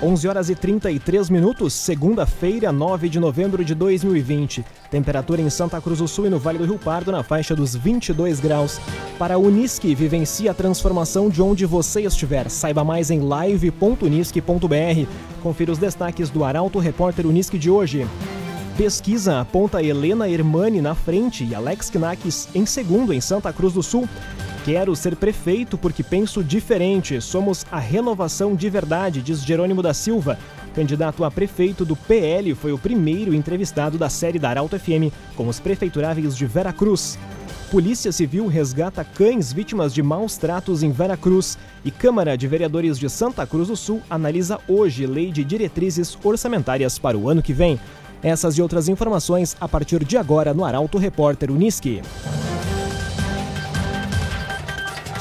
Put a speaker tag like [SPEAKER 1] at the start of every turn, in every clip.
[SPEAKER 1] 11 horas e 33 minutos, segunda-feira, 9 de novembro de 2020. Temperatura em Santa Cruz do Sul e no Vale do Rio Pardo na faixa dos 22 graus. Para a Unisque, vivencie a transformação de onde você estiver. Saiba mais em live.unisque.br. Confira os destaques do Arauto Repórter Unisque de hoje. Pesquisa aponta Helena Hermani na frente e Alex Knakis em segundo em Santa Cruz do Sul. Quero ser prefeito porque penso diferente. Somos a renovação de verdade, diz Jerônimo da Silva. Candidato a prefeito do PL, foi o primeiro entrevistado da série da Arauto FM com os prefeituráveis de Vera Cruz. Polícia Civil resgata cães vítimas de maus tratos em Vera Cruz e Câmara de Vereadores de Santa Cruz do Sul analisa hoje lei de diretrizes orçamentárias para o ano que vem. Essas e outras informações a partir de agora no Arauto Repórter Uniski.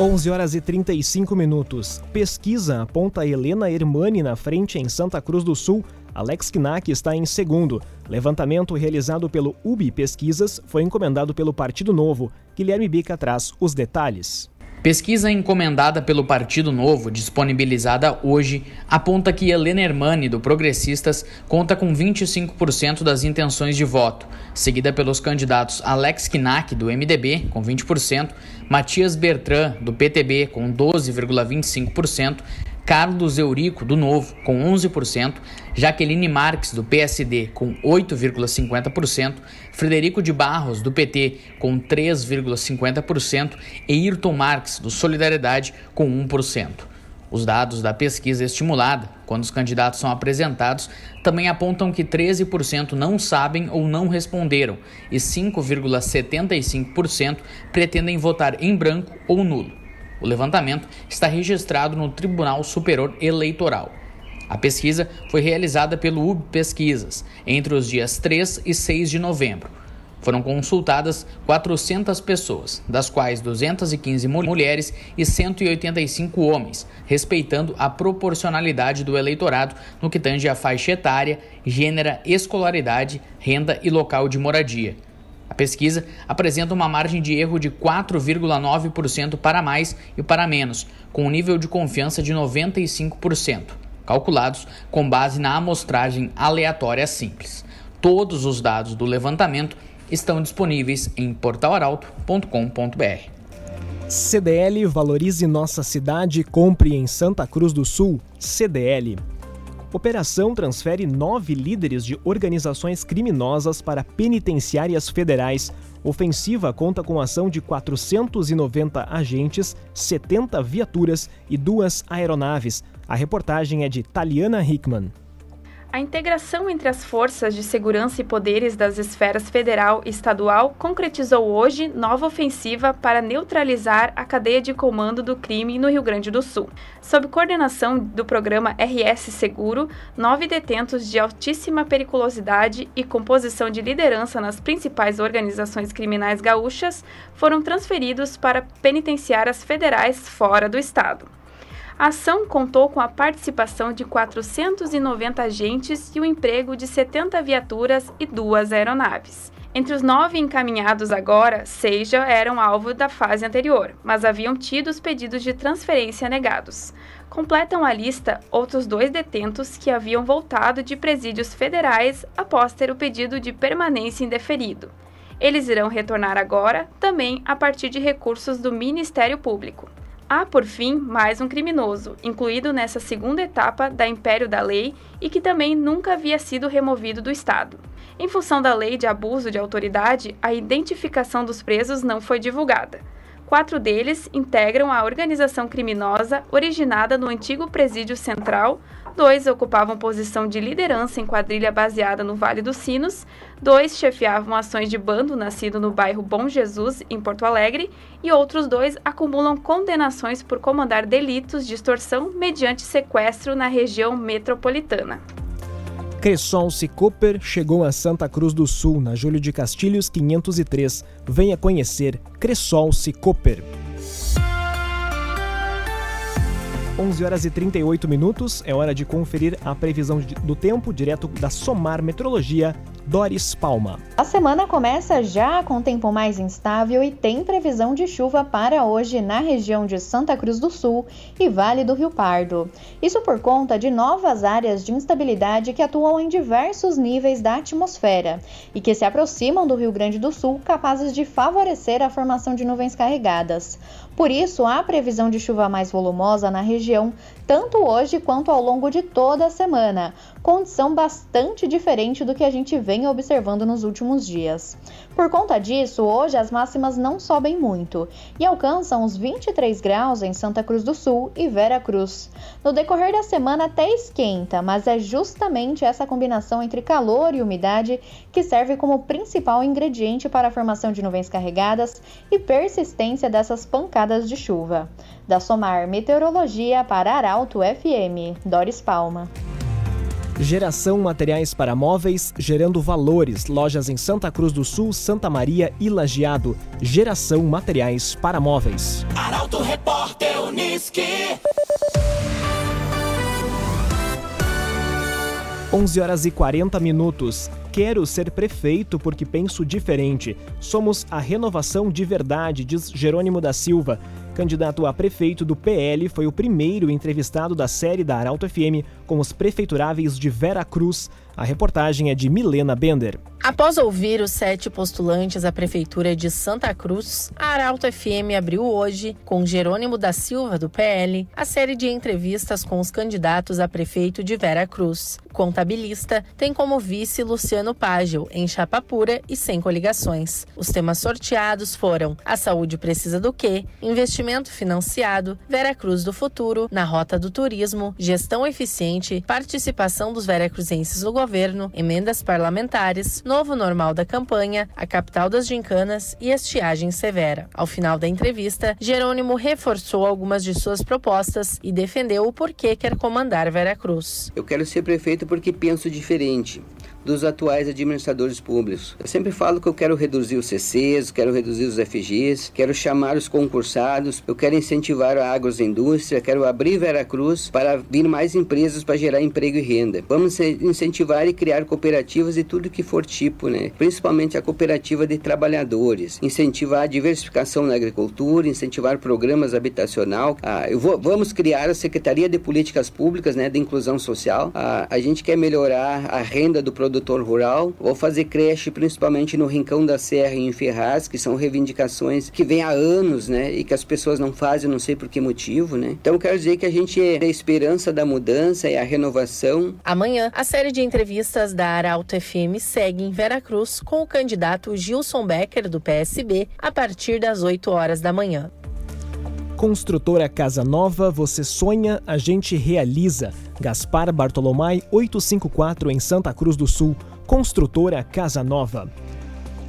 [SPEAKER 1] 11 horas e 35 minutos. Pesquisa aponta Helena Hermani na frente em Santa Cruz do Sul. Alex Knack está em segundo. Levantamento realizado pelo UBI Pesquisas foi encomendado pelo Partido Novo. Guilherme Bica traz os detalhes.
[SPEAKER 2] Pesquisa encomendada pelo Partido Novo, disponibilizada hoje, aponta que Helena Hermani, do Progressistas, conta com 25% das intenções de voto, seguida pelos candidatos Alex Kinak, do MDB, com 20%, Matias Bertrand, do PTB, com 12,25%, Carlos Eurico, do Novo, com 11%, Jaqueline Marques, do PSD, com 8,50%, Frederico de Barros, do PT, com 3,50% e Ayrton Marques, do Solidariedade, com 1%. Os dados da pesquisa estimulada, quando os candidatos são apresentados, também apontam que 13% não sabem ou não responderam e 5,75% pretendem votar em branco ou nulo. O levantamento está registrado no Tribunal Superior Eleitoral. A pesquisa foi realizada pelo UB Pesquisas entre os dias 3 e 6 de novembro. Foram consultadas 400 pessoas, das quais 215 mulheres e 185 homens, respeitando a proporcionalidade do eleitorado no que tange a faixa etária, gênero, escolaridade, renda e local de moradia. A pesquisa apresenta uma margem de erro de 4,9% para mais e para menos, com um nível de confiança de 95%, calculados com base na amostragem aleatória simples. Todos os dados do levantamento estão disponíveis em portalaralto.com.br.
[SPEAKER 1] CDL Valorize Nossa Cidade, compre em Santa Cruz do Sul. CDL. Operação transfere nove líderes de organizações criminosas para penitenciárias federais. Ofensiva conta com ação de 490 agentes, 70 viaturas e duas aeronaves. A reportagem é de Taliana Hickman.
[SPEAKER 3] A integração entre as forças de segurança e poderes das esferas federal e estadual concretizou hoje nova ofensiva para neutralizar a cadeia de comando do crime no Rio Grande do Sul. Sob coordenação do programa RS Seguro, nove detentos de altíssima periculosidade e composição de liderança nas principais organizações criminais gaúchas foram transferidos para penitenciárias federais fora do estado. A ação contou com a participação de 490 agentes e o emprego de 70 viaturas e duas aeronaves. Entre os nove encaminhados agora, seis já eram alvo da fase anterior, mas haviam tido os pedidos de transferência negados. Completam a lista outros dois detentos que haviam voltado de presídios federais após ter o pedido de permanência indeferido. Eles irão retornar agora, também a partir de recursos do Ministério Público. Há, por fim, mais um criminoso, incluído nessa segunda etapa da Império da Lei e que também nunca havia sido removido do Estado. Em função da lei de abuso de autoridade, a identificação dos presos não foi divulgada. Quatro deles integram a organização criminosa originada no antigo Presídio Central, dois ocupavam posição de liderança em quadrilha baseada no Vale dos Sinos, dois chefiavam ações de bando nascido no bairro Bom Jesus, em Porto Alegre, e outros dois acumulam condenações por comandar delitos de extorsão mediante sequestro na região metropolitana.
[SPEAKER 1] Cressol Cooper chegou a Santa Cruz do Sul na Júlio de Castilhos 503. Venha conhecer Cressol Cooper. 11 horas e 38 minutos, é hora de conferir a previsão do tempo direto da Somar Metrologia Doris Palma.
[SPEAKER 4] A semana começa já com tempo mais instável e tem previsão de chuva para hoje na região de Santa Cruz do Sul e Vale do Rio Pardo. Isso por conta de novas áreas de instabilidade que atuam em diversos níveis da atmosfera e que se aproximam do Rio Grande do Sul, capazes de favorecer a formação de nuvens carregadas. Por isso, há previsão de chuva mais volumosa na região, tanto hoje quanto ao longo de toda a semana, condição bastante diferente do que a gente vem observando nos últimos dias. Por conta disso, hoje as máximas não sobem muito e alcançam os 23 graus em Santa Cruz do Sul e Vera Cruz. No decorrer da semana até esquenta, mas é justamente essa combinação entre calor e umidade que serve como principal ingrediente para a formação de nuvens carregadas e persistência dessas pancadas de chuva. Da Somar Meteorologia para Arauto FM, Doris Palma.
[SPEAKER 1] Geração Materiais para Móveis, gerando valores. Lojas em Santa Cruz do Sul, Santa Maria e Lajeado. Geração Materiais para Móveis.
[SPEAKER 5] Arauto Repórter Uniski.
[SPEAKER 1] 11 horas e 40 minutos. Quero ser prefeito porque penso diferente. Somos a renovação de verdade, diz Jerônimo da Silva. Candidato a prefeito do PL, foi o primeiro entrevistado da série da Arauto FM com os prefeituráveis de Vera Cruz. A reportagem é de Milena Bender.
[SPEAKER 6] Após ouvir os sete postulantes à Prefeitura de Santa Cruz, a Arauto FM abriu hoje, com Jerônimo da Silva, do PL, a série de entrevistas com os candidatos a prefeito de Vera Cruz. O contabilista tem como vice Luciano Págil, em chapa pura e sem coligações. Os temas sorteados foram A Saúde Precisa do Quê? Investimento Financiado, Vera Cruz do Futuro, Na Rota do Turismo, Gestão Eficiente, Participação dos veracruzenses no Governo, Emendas Parlamentares, novo normal da campanha, a capital das gincanas e estiagem severa. Ao final da entrevista, Jerônimo reforçou algumas de suas propostas e defendeu o porquê quer comandar Veracruz.
[SPEAKER 7] Eu quero ser prefeito porque penso diferente dos atuais administradores públicos. Eu sempre falo que eu quero reduzir os CCs, quero reduzir os FGs, quero chamar os concursados, eu quero incentivar a agroindústria, quero abrir Veracruz para vir mais empresas para gerar emprego e renda. Vamos incentivar e criar cooperativas de tudo que for tipo, né? Principalmente a cooperativa de trabalhadores, incentivar a diversificação na agricultura, incentivar programas habitacional. Ah, eu vou, vamos criar a Secretaria de Políticas Públicas, né, de inclusão social. Ah, a gente quer melhorar a renda do produtor rural. Vou fazer creche principalmente no Rincão da Serra e em Ferraz, que são reivindicações que vêm há anos, né? E que as pessoas não fazem, não sei por que motivo, né? Então quero dizer que a gente é a esperança da mudança e a renovação.
[SPEAKER 6] Amanhã, a série de entrevistas da Arauto FM segue em Veracruz com o candidato Gilson Becker, do PSB, a partir das 8 horas da manhã.
[SPEAKER 1] Construtora Casa Nova, você sonha, a gente realiza. Gaspar Bartolomai 854 em Santa Cruz do Sul. Construtora Casa Nova.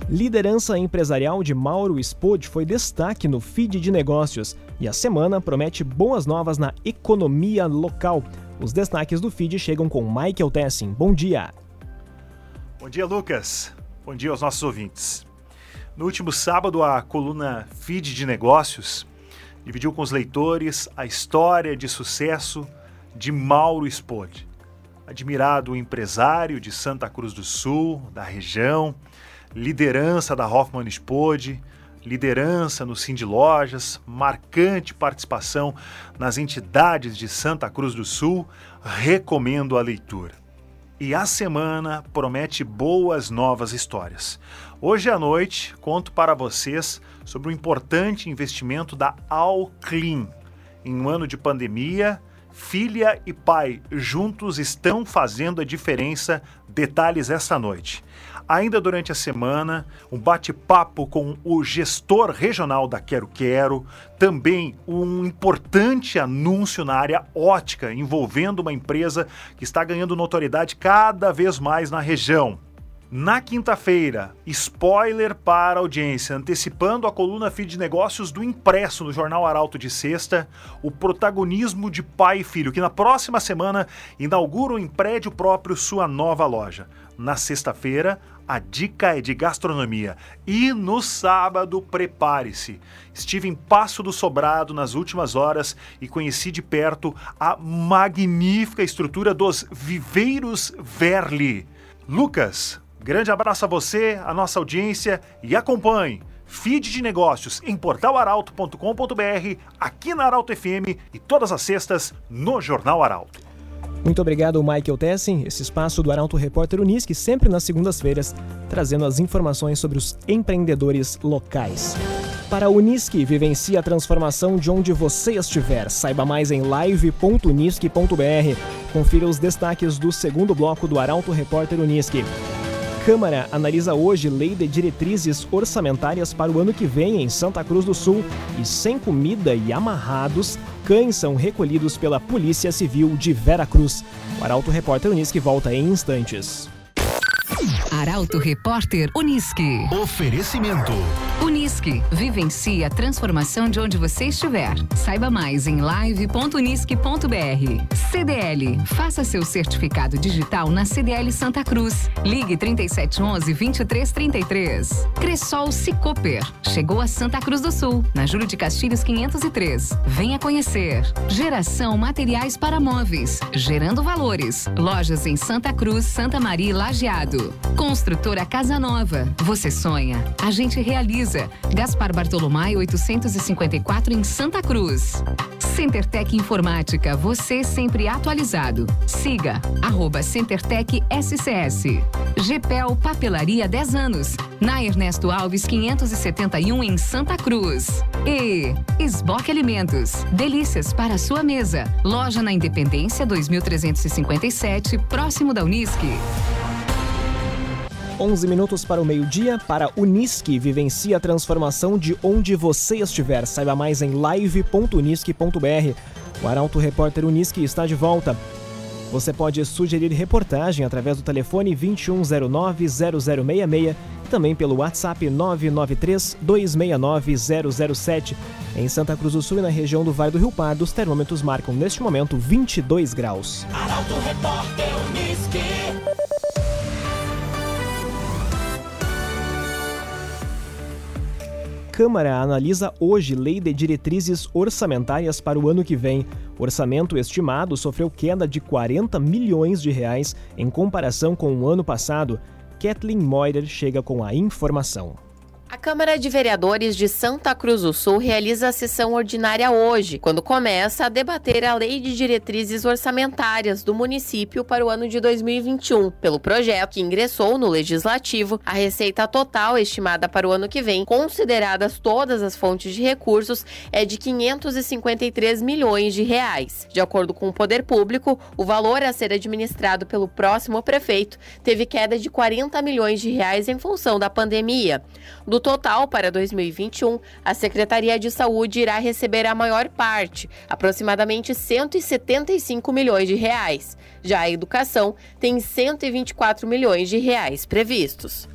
[SPEAKER 1] Liderança empresarial de Mauro Spode foi destaque no feed de negócios e a semana promete boas novas na economia local. Os destaques do feed chegam com Michael Tessin. Bom dia.
[SPEAKER 8] Bom dia, Lucas. Bom dia aos nossos ouvintes. No último sábado, a coluna Feed de Negócios dividiu com os leitores a história de sucesso de Mauro Spode, admirado empresário de Santa Cruz do Sul, da região, liderança da Hoffman Spode, liderança no Cindy Lojas, marcante participação nas entidades de Santa Cruz do Sul, recomendo a leitura. E a semana promete boas novas histórias. Hoje à noite conto para vocês sobre o importante investimento da Alclean. Em um ano de pandemia, Filha e pai juntos estão fazendo a diferença. Detalhes esta noite. Ainda durante a semana, um bate-papo com o gestor regional da Quero Quero, também um importante anúncio na área ótica envolvendo uma empresa que está ganhando notoriedade cada vez mais na região. Na quinta-feira, spoiler para a audiência, antecipando a coluna Feed de Negócios do impresso no Jornal Arauto de Sexta, o protagonismo de pai e filho, que na próxima semana inauguram em prédio próprio sua nova loja. Na sexta-feira, a dica é de gastronomia. E no sábado, prepare-se. Estive em Passo do Sobrado nas últimas horas e conheci de perto a magnífica estrutura dos Viveiros Verli. Lucas, Grande abraço a você, a nossa audiência e acompanhe feed de negócios em portalaralto.com.br, aqui na Arauto FM e todas as sextas no Jornal Arauto.
[SPEAKER 1] Muito obrigado, Michael Tessin, esse espaço do Arauto Repórter Unisque, sempre nas segundas-feiras, trazendo as informações sobre os empreendedores locais. Para a Unisque, vivencie a transformação de onde você estiver. Saiba mais em live.unisque.br. Confira os destaques do segundo bloco do Arauto Repórter Unisque. Câmara analisa hoje lei de diretrizes orçamentárias para o ano que vem em Santa Cruz do Sul e sem comida e amarrados, cães são recolhidos pela Polícia Civil de Vera Cruz. O Arauto Repórter Unisque volta em instantes.
[SPEAKER 9] Arauto Repórter Unisque.
[SPEAKER 10] Oferecimento.
[SPEAKER 9] Unisque. Vivencie a transformação de onde você estiver. Saiba mais em live.unisque.br. CDL. Faça seu certificado digital na CDL Santa Cruz. Ligue 3711 2333. Cressol Cicoper. Chegou a Santa Cruz do Sul, na Júlio de Castilhos 503. Venha conhecer. Geração Materiais para Móveis. Gerando valores. Lojas em Santa Cruz, Santa Maria e Lajeado. Construtora Casa Nova. Você sonha, a gente realiza. Gaspar Bartolomai 854 em Santa Cruz. CenterTech Informática, você sempre atualizado. Siga arroba CenterTech SCS. GPEL Papelaria 10 anos. Na Ernesto Alves 571 em Santa Cruz. E Esboque Alimentos. Delícias para sua mesa. Loja na Independência 2357, próximo da Unisque.
[SPEAKER 1] 11 minutos para o meio-dia, para Unisque, vivencie a transformação de onde você estiver. Saiba mais em live.unisque.br. O Arauto Repórter Unisque está de volta. Você pode sugerir reportagem através do telefone 2109-0066 e também pelo WhatsApp 993-269-007. Em Santa Cruz do Sul e na região do Vale do Rio Pardo, os termômetros marcam neste momento 22 graus.
[SPEAKER 5] Arauto Repórter Unisque.
[SPEAKER 1] Câmara analisa hoje lei de diretrizes orçamentárias para o ano que vem. O orçamento estimado sofreu queda de 40 milhões de reais em comparação com o ano passado. Kathleen Moider chega com a informação.
[SPEAKER 11] A Câmara de Vereadores de Santa Cruz do Sul realiza a sessão ordinária hoje, quando começa a debater a Lei de Diretrizes Orçamentárias do município para o ano de 2021. Pelo projeto que ingressou no Legislativo, a receita total estimada para o ano que vem, consideradas todas as fontes de recursos, é de 553 milhões de reais. De acordo com o Poder Público, o valor a ser administrado pelo próximo prefeito teve queda de 40 milhões de reais em função da pandemia. Do total, para 2021, a Secretaria de Saúde irá receber a maior parte, aproximadamente 175 milhões de reais. Já a educação tem 124 milhões de reais previstos.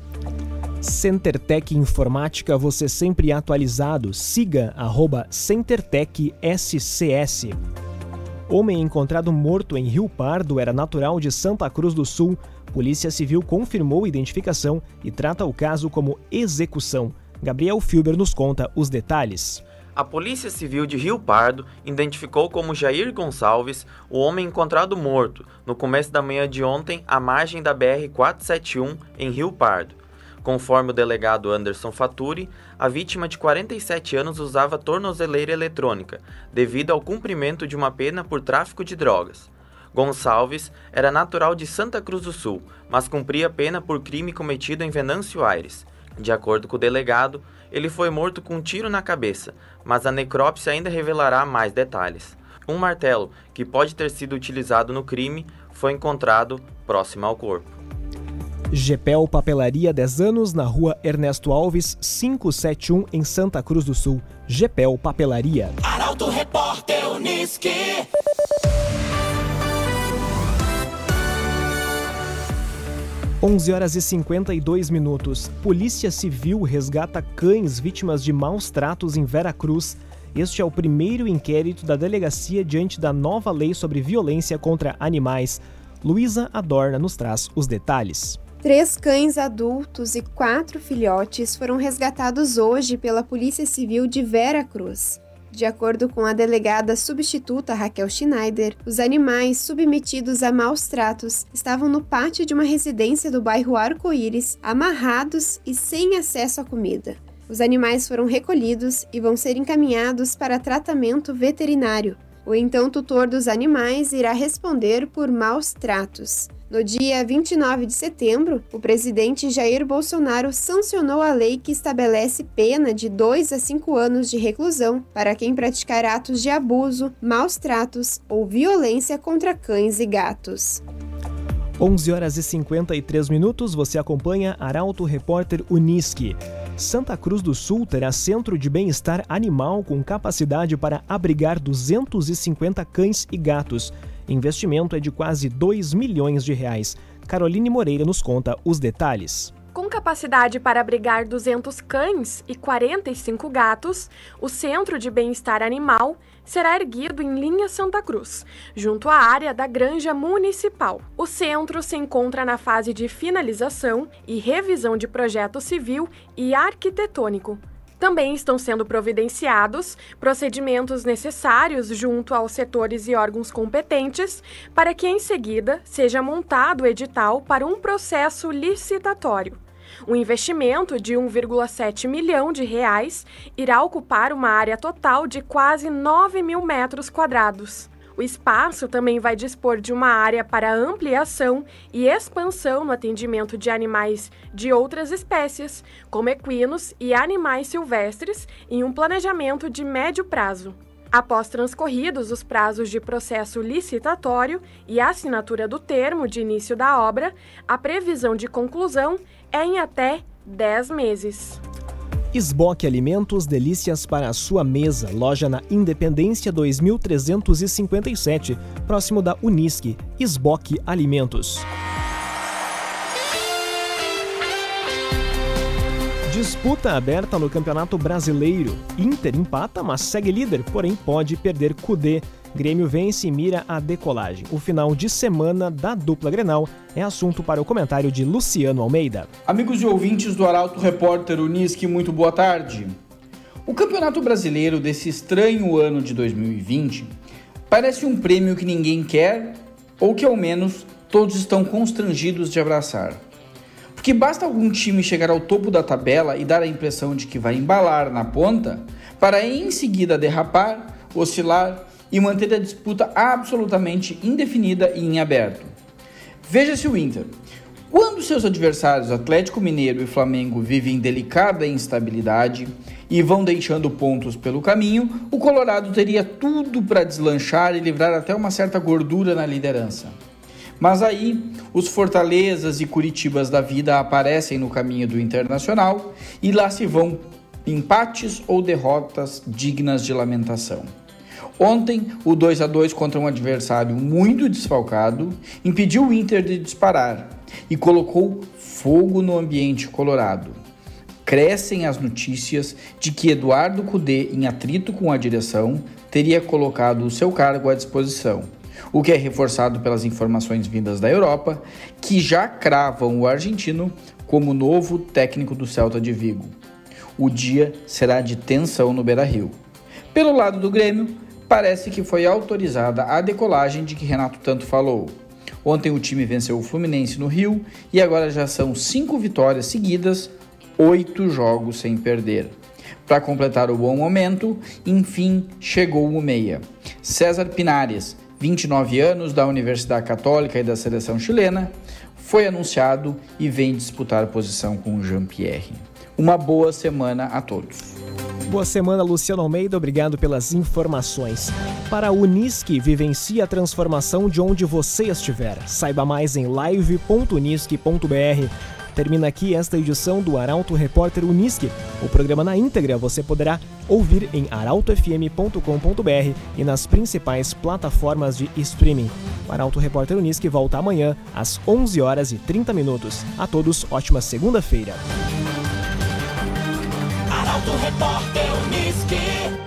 [SPEAKER 1] CenterTech Informática, você sempre atualizado. Siga arroba SCS. Homem encontrado morto em Rio Pardo era natural de Santa Cruz do Sul. Polícia Civil confirmou a identificação e trata o caso como execução. Gabriel Filber nos conta os detalhes.
[SPEAKER 12] A Polícia Civil de Rio Pardo identificou como Jair Gonçalves o homem encontrado morto no começo da manhã de ontem à margem da BR-471 em Rio Pardo. Conforme o delegado Anderson Faturi, a vítima de 47 anos usava tornozeleira eletrônica devido ao cumprimento de uma pena por tráfico de drogas. Gonçalves era natural de Santa Cruz do Sul, mas cumpria pena por crime cometido em Venâncio Aires. De acordo com o delegado, ele foi morto com um tiro na cabeça, mas a necrópsia ainda revelará mais detalhes. Um martelo, que pode ter sido utilizado no crime, foi encontrado próximo ao corpo.
[SPEAKER 1] Gepel Papelaria 10 anos na rua Ernesto Alves, 571, em Santa Cruz do Sul. Gepel Papelaria.
[SPEAKER 5] Arauto Repórter Unisque.
[SPEAKER 1] 11 horas e 52 minutos. Polícia Civil resgata cães vítimas de maus tratos em Veracruz. Este é o primeiro inquérito da delegacia diante da nova lei sobre violência contra animais. Luísa Adorna nos traz os detalhes.
[SPEAKER 10] Três cães adultos e quatro filhotes foram resgatados hoje pela Polícia Civil de Veracruz. De acordo com a delegada substituta Raquel Schneider, os animais submetidos a maus tratos estavam no pátio de uma residência do bairro Arco-Íris, amarrados e sem acesso à comida. Os animais foram recolhidos e vão ser encaminhados para tratamento veterinário. O então tutor dos animais irá responder por maus tratos. No dia 29 de setembro, o presidente Jair Bolsonaro sancionou a lei que estabelece pena de 2 a 5 anos de reclusão para quem praticar atos de abuso, maus tratos ou violência contra cães e gatos.
[SPEAKER 1] 11 horas e 53 minutos, você acompanha Arauto Repórter Uniski. Santa Cruz do Sul terá centro de bem-estar animal com capacidade para abrigar 250 cães e gatos. Investimento é de quase 2 milhões de reais. Caroline Moreira nos conta os detalhes.
[SPEAKER 13] Com capacidade para abrigar 200 cães e 45 gatos, o Centro de Bem-Estar Animal será erguido em linha Santa Cruz, junto à área da Granja Municipal. O centro se encontra na fase de finalização e revisão de projeto civil e arquitetônico. Também estão sendo providenciados procedimentos necessários junto aos setores e órgãos competentes para que, em seguida, seja montado o edital para um processo licitatório. O investimento de 1,7 milhão de reais irá ocupar uma área total de quase 9 mil metros quadrados. O espaço também vai dispor de uma área para ampliação e expansão no atendimento de animais de outras espécies, como equinos e animais silvestres, em um planejamento de médio prazo. Após transcorridos os prazos de processo licitatório e assinatura do termo de início da obra, a previsão de conclusão é em até 10 meses.
[SPEAKER 1] Esboque Alimentos, delícias para a sua mesa. Loja na Independência 2357, próximo da Unisque. Esboque Alimentos. Disputa aberta no Campeonato Brasileiro. Inter empata, mas segue líder, porém pode perder Cudê. Grêmio vence e mira a decolagem. O final de semana da dupla Grenal é assunto para o comentário de Luciano Almeida.
[SPEAKER 14] Amigos e ouvintes do Arauto Repórter Unisque, muito boa tarde. O Campeonato Brasileiro desse estranho ano de 2020 parece um prêmio que ninguém quer ou que ao menos todos estão constrangidos de abraçar. Porque basta algum time chegar ao topo da tabela e dar a impressão de que vai embalar na ponta, para em seguida derrapar, oscilar e manter a disputa absolutamente indefinida e em aberto. Veja-se o Inter. Quando seus adversários Atlético Mineiro e Flamengo vivem delicada instabilidade e vão deixando pontos pelo caminho, o Colorado teria tudo para deslanchar e livrar até uma certa gordura na liderança. Mas aí, os Fortalezas e Curitibas da vida aparecem no caminho do Internacional e lá se vão empates ou derrotas dignas de lamentação. Ontem, o 2 a 2 contra um adversário muito desfalcado impediu o Inter de disparar e colocou fogo no ambiente colorado. Crescem as notícias de que Eduardo Cudê, em atrito com a direção, teria colocado o seu cargo à disposição o que é reforçado pelas informações vindas da Europa, que já cravam o argentino como novo técnico do Celta de Vigo. O dia será de tensão no Beira-Rio. Pelo lado do Grêmio, parece que foi autorizada a decolagem de que Renato tanto falou. Ontem o time venceu o Fluminense no Rio e agora já são cinco vitórias seguidas, oito jogos sem perder. Para completar o bom momento, enfim chegou o meia. César Pinares, 29 anos, da Universidade Católica e da seleção chilena, foi anunciado e vem disputar posição com Jean-Pierre. Uma boa semana a todos.
[SPEAKER 1] Boa semana, Luciano Almeida. Obrigado pelas informações. Para a Unisque, vivencie a transformação de onde você estiver. Saiba mais em live.unisque.br. Termina aqui esta edição do Arauto Repórter Unisque. O programa na íntegra você poderá ouvir em arautofm.com.br e nas principais plataformas de streaming. O Arauto Repórter Unisque volta amanhã às 11 horas e 30 minutos. A todos, ótima segunda-feira.
[SPEAKER 5] Arauto Repórter Unisque.